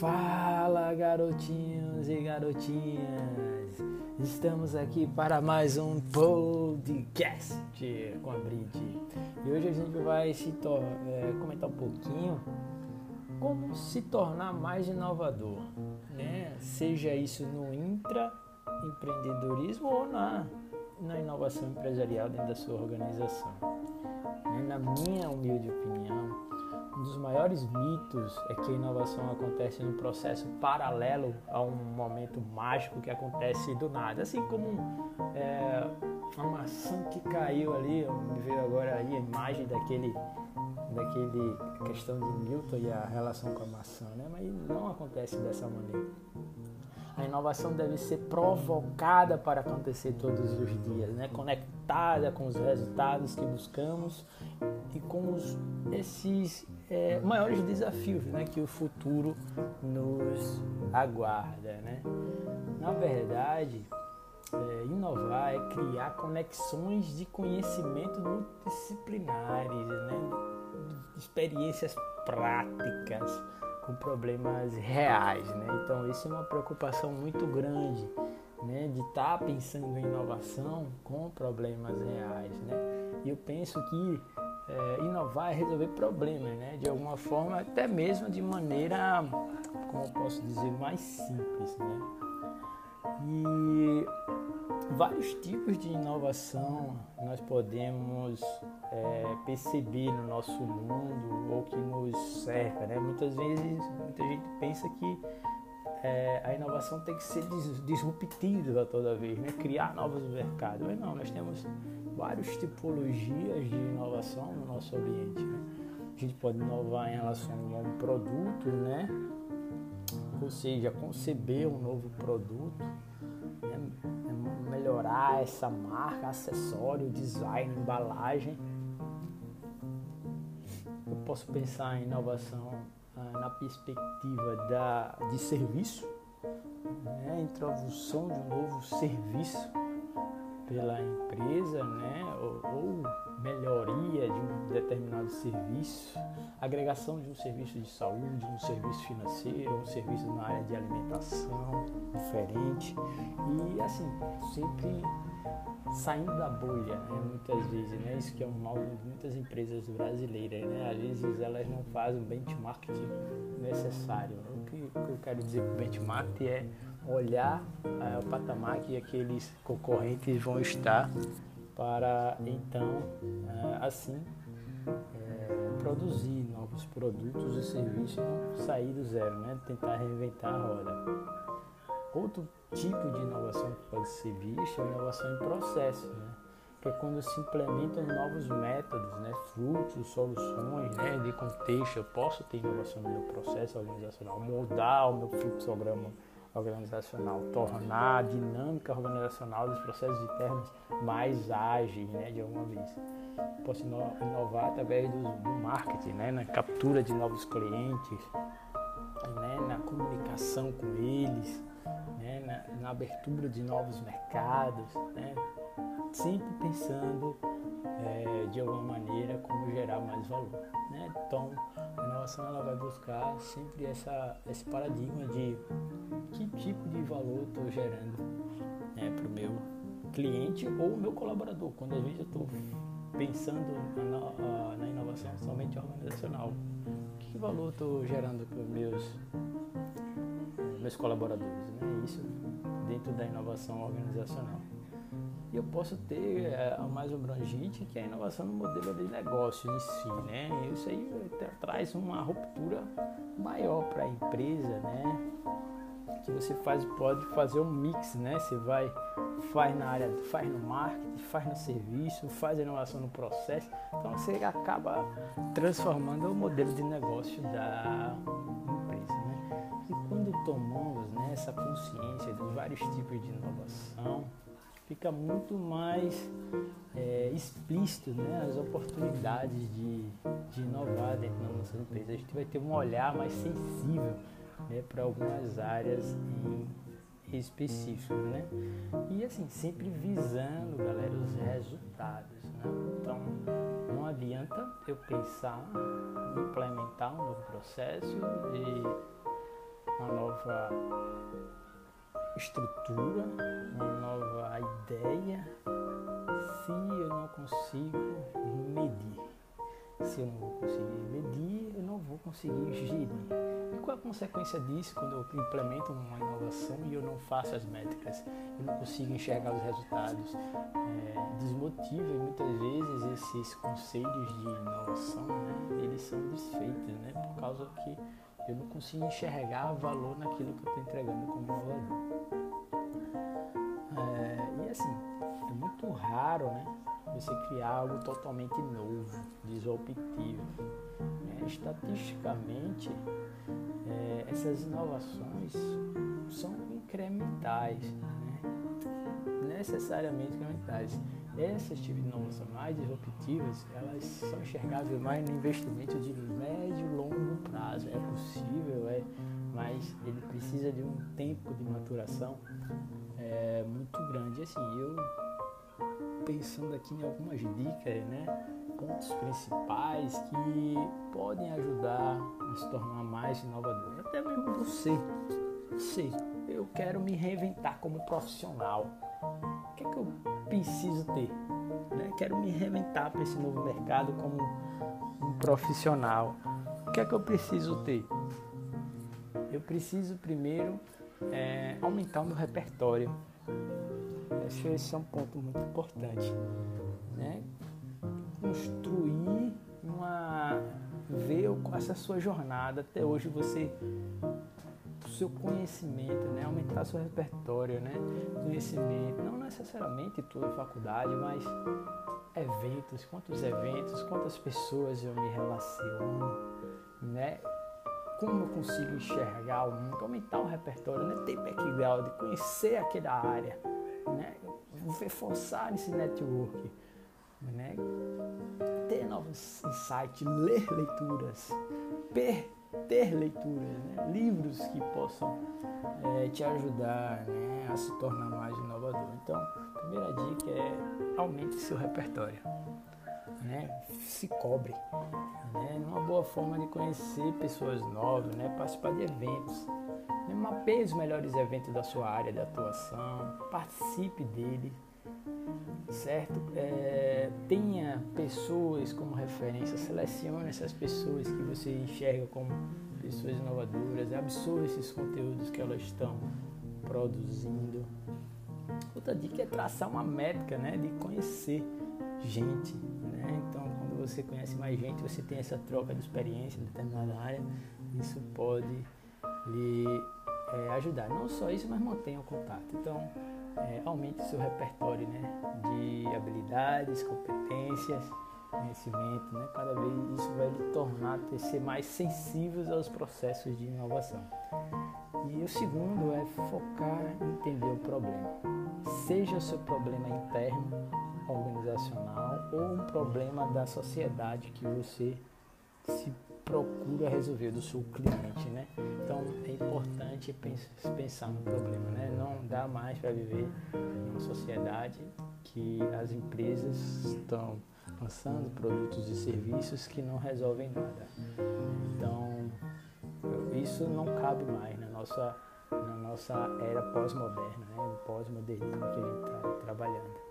Fala, garotinhos e garotinhas! Estamos aqui para mais um podcast com a Brit. E hoje a gente vai se é, comentar um pouquinho como se tornar mais inovador, né? Seja isso no intraempreendedorismo ou na, na inovação empresarial dentro da sua organização. Né? Na minha humilde opinião, um dos maiores mitos é que a inovação acontece num processo paralelo a um momento mágico que acontece do nada. Assim como é, uma maçã que caiu ali, me veio agora aí a imagem daquele, daquele questão de Newton e a relação com a maçã, né? mas não acontece dessa maneira. A inovação deve ser provocada para acontecer todos os dias, né? conectada com os resultados que buscamos e com os, esses é, maiores desafios né? que o futuro nos aguarda. Né? Na verdade, é, inovar é criar conexões de conhecimento multidisciplinares, né? experiências práticas com problemas reais, né? Então isso é uma preocupação muito grande, né? De estar tá pensando em inovação com problemas reais, né? E eu penso que é, inovar é resolver problemas, né? De alguma forma, até mesmo de maneira, como posso dizer, mais simples, né? E vários tipos de inovação nós podemos é, perceber no nosso mundo ou que nos cerca. Né? Muitas vezes muita gente pensa que é, a inovação tem que ser disruptiva toda vez, né? criar novos mercados. Mas não, nós temos várias tipologias de inovação no nosso ambiente. Né? A gente pode inovar em relação a um produto, né? ou seja, conceber um novo produto melhorar essa marca, acessório, design, embalagem. Eu posso pensar em inovação na perspectiva da, de serviço, né? introdução de um novo serviço pela empresa, né? ou, ou melhoria de um determinado serviço, agregação de um serviço de saúde, um serviço financeiro, um serviço na área de alimentação diferente e assim sempre saindo da bolha, né? muitas vezes, né? Isso que é um mal de muitas empresas brasileiras, né? Às vezes elas não fazem o benchmark necessário. O que, o que eu quero dizer com benchmark é olhar é, o patamar que aqueles concorrentes vão estar para então é, assim é, produzir novos produtos e serviços sair do zero, né? tentar reinventar a roda. Outro tipo de inovação que pode ser vista é a inovação em processo, né? que é quando se implementam novos métodos, né? frutos, soluções né? de contexto. Eu posso ter inovação no meu processo organizacional, mudar o meu fluxograma organizacional, tornar a dinâmica organizacional dos processos internos mais ágeis, né, de alguma vez. Posso inovar através do, do marketing, né, na captura de novos clientes, né, na comunicação com eles, né, na, na abertura de novos mercados, né, sempre pensando é, de alguma maneira como gerar mais valor. Né? Então, a inovação ela vai buscar sempre essa, esse paradigma de que tipo de valor estou gerando né, para o meu cliente ou meu colaborador. Quando às vezes eu estou pensando na, na, inovação somente organizacional, que valor estou gerando para os meus, meus colaboradores? Né? Isso dentro da inovação organizacional. E eu posso ter é, a mais abrangente, que é a inovação no modelo de negócio em si, né? Isso aí traz uma ruptura maior para a empresa, né? Que você faz, pode fazer um mix, né? Você vai, faz na área, faz no marketing, faz no serviço, faz inovação no processo. Então você acaba transformando o modelo de negócio da? Tomamos né, essa consciência dos vários tipos de inovação, fica muito mais é, explícito né, as oportunidades de, de inovar dentro das nossas empresas. A gente vai ter um olhar mais sensível né, para algumas áreas em específico, né? E assim, sempre visando, galera, os resultados, né? Então, não adianta eu pensar em implementar um novo processo e uma nova estrutura, uma nova ideia, se eu não consigo medir. Se eu não vou conseguir medir, eu não vou conseguir gerir. E qual a consequência disso quando eu implemento uma inovação e eu não faço as métricas? Eu não consigo enxergar os resultados. É, desmotiva e muitas vezes esses conselhos de inovação, né, eles são desfeitos, né, por causa que eu não consigo enxergar valor naquilo que eu estou entregando como inovador. É, e assim, é muito raro, né? Você criar algo totalmente novo, disruptivo. É, estatisticamente, é, essas inovações são incrementais, né? necessariamente incrementais. Essas de inovações mais disruptivas, elas são enxergáveis mais no investimento de médio e longo prazo. É possível, é, mas ele precisa de um tempo de maturação é, muito grande. Assim, eu pensando aqui em algumas dicas, né? Pontos principais que podem ajudar a se tornar mais inovador. Até mesmo você. Você, eu quero me reinventar como profissional. O que é que eu preciso ter? Né? Quero me reinventar para esse novo mercado como um profissional. O que é que eu preciso ter? Eu preciso primeiro é, aumentar o meu repertório. Acho esse é um ponto muito importante. Né? Construir uma. ver essa sua jornada até hoje você seu conhecimento, né? aumentar seu repertório, né? conhecimento, não necessariamente toda faculdade, mas eventos, quantos eventos, quantas pessoas eu me relaciono, né? como eu consigo enxergar o mundo, aumentar o repertório, né? ter background, conhecer aquela área, né? reforçar esse network, né? ter novos insights, ler leituras, per, ter leituras, né? livros que possam é, te ajudar né? a se tornar mais inovador. Então, a primeira dica é aumente seu repertório né? Se cobre, né? Uma boa forma de conhecer pessoas novas, né? Participar de eventos, né? mapeie os melhores eventos da sua área de atuação, participe dele, certo? É, tenha pessoas como referência, selecione essas pessoas que você enxerga como pessoas inovadoras, absorva esses conteúdos que elas estão produzindo. Outra dica é traçar uma métrica, né, de conhecer gente, né? Então, quando você conhece mais gente, você tem essa troca de experiência em determinada área, isso pode lhe é, ajudar. Não só isso, mas mantenha o contato. Então, é, aumente o seu repertório né? de habilidades, competências, conhecimento. Né? Cada vez isso vai lhe tornar ter, ser mais sensíveis aos processos de inovação. E o segundo é focar em entender o problema. Seja o seu problema interno organizacional ou um problema da sociedade que você se procura resolver do seu cliente, né? Então é importante pensar no problema, né? Não dá mais para viver numa sociedade que as empresas estão lançando produtos e serviços que não resolvem nada. Então isso não cabe mais na nossa na nossa era pós-moderna, né? Pós-modernismo que a gente está trabalhando.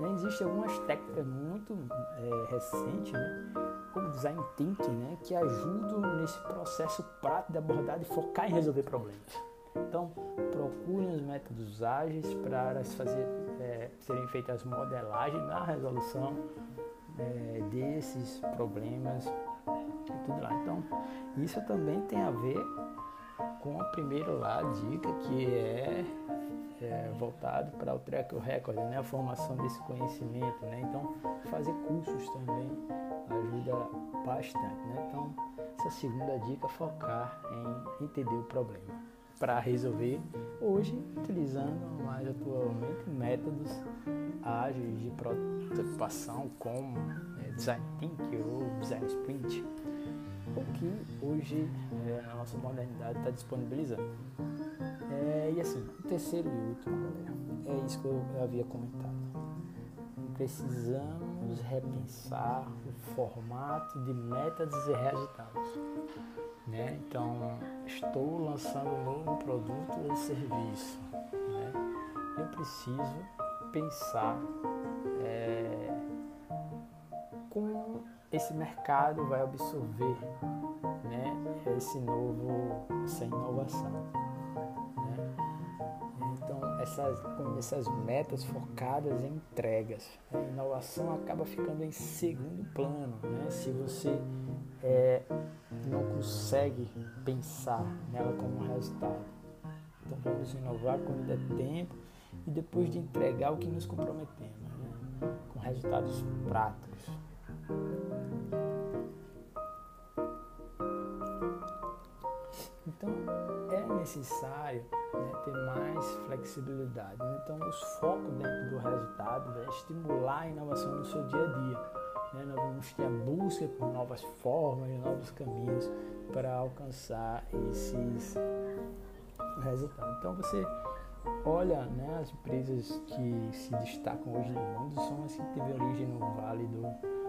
Né? Existem algumas técnicas muito é, recentes, né? Design thinking, né? que ajudam nesse processo prático de abordar e focar em resolver problemas. Então, procurem os métodos ágeis para fazer, é, serem feitas modelagens na resolução é, desses problemas e tudo lá. Então, isso também tem a ver com a primeira lá, dica, que é é, voltado para o track record, né? a formação desse conhecimento. Né? Então, fazer cursos também ajuda bastante. Né? Então, essa segunda dica é focar em entender o problema para resolver hoje utilizando mais atualmente métodos ágeis de prototipação como é, design thinking ou design sprint o que hoje é, a nossa modernidade está disponibilizando. É, e assim, o terceiro e último, galera, é isso que eu havia comentado. Precisamos repensar formato de metas e resultados. Né? Então, estou lançando um novo produto ou serviço. Né? Eu preciso pensar é, como esse mercado vai absorver né, esse novo, essa inovação essas, com essas metas focadas em entregas. A inovação acaba ficando em segundo plano, né? se você é, não consegue pensar nela como resultado. Então vamos inovar quando der tempo e depois de entregar o que nos comprometemos, né? com resultados práticos. Então é necessário né, ter mais flexibilidade. Então, os focos dentro do resultado é estimular a inovação no seu dia a dia. Né? Nós vamos ter a busca por novas formas novos caminhos para alcançar esses resultados. Então, você olha né, as empresas que se destacam hoje no mundo são as que teve origem no Vale do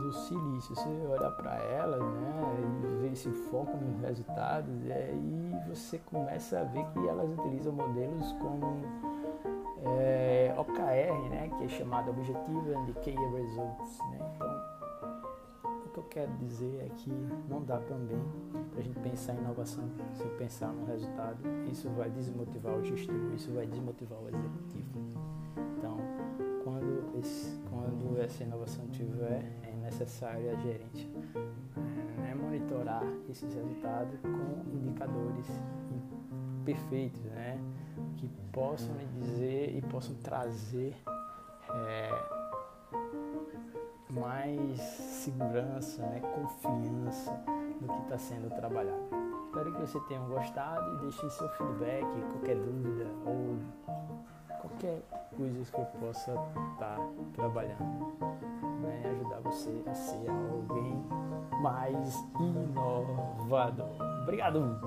do silício. Você olhar para elas, né, e ver esse foco nos resultados, e aí você começa a ver que elas utilizam modelos como é, OKR, né, que é chamado Objective and Key Results. Né? Então, o que eu quero dizer é que não dá também para a gente pensar em inovação sem pensar no resultado. Isso vai desmotivar o gestor, isso vai desmotivar o executivo. Então, quando, esse, quando essa inovação tiver necessário a gerente é monitorar esses resultados com indicadores perfeitos, né? que possam dizer e possam trazer é, mais segurança, né? confiança no que está sendo trabalhado. Espero que você tenha gostado e deixe seu feedback, qualquer dúvida ou qualquer coisa que eu possa estar tá trabalhando né, ajudar você a ser alguém mais inovador. Obrigado!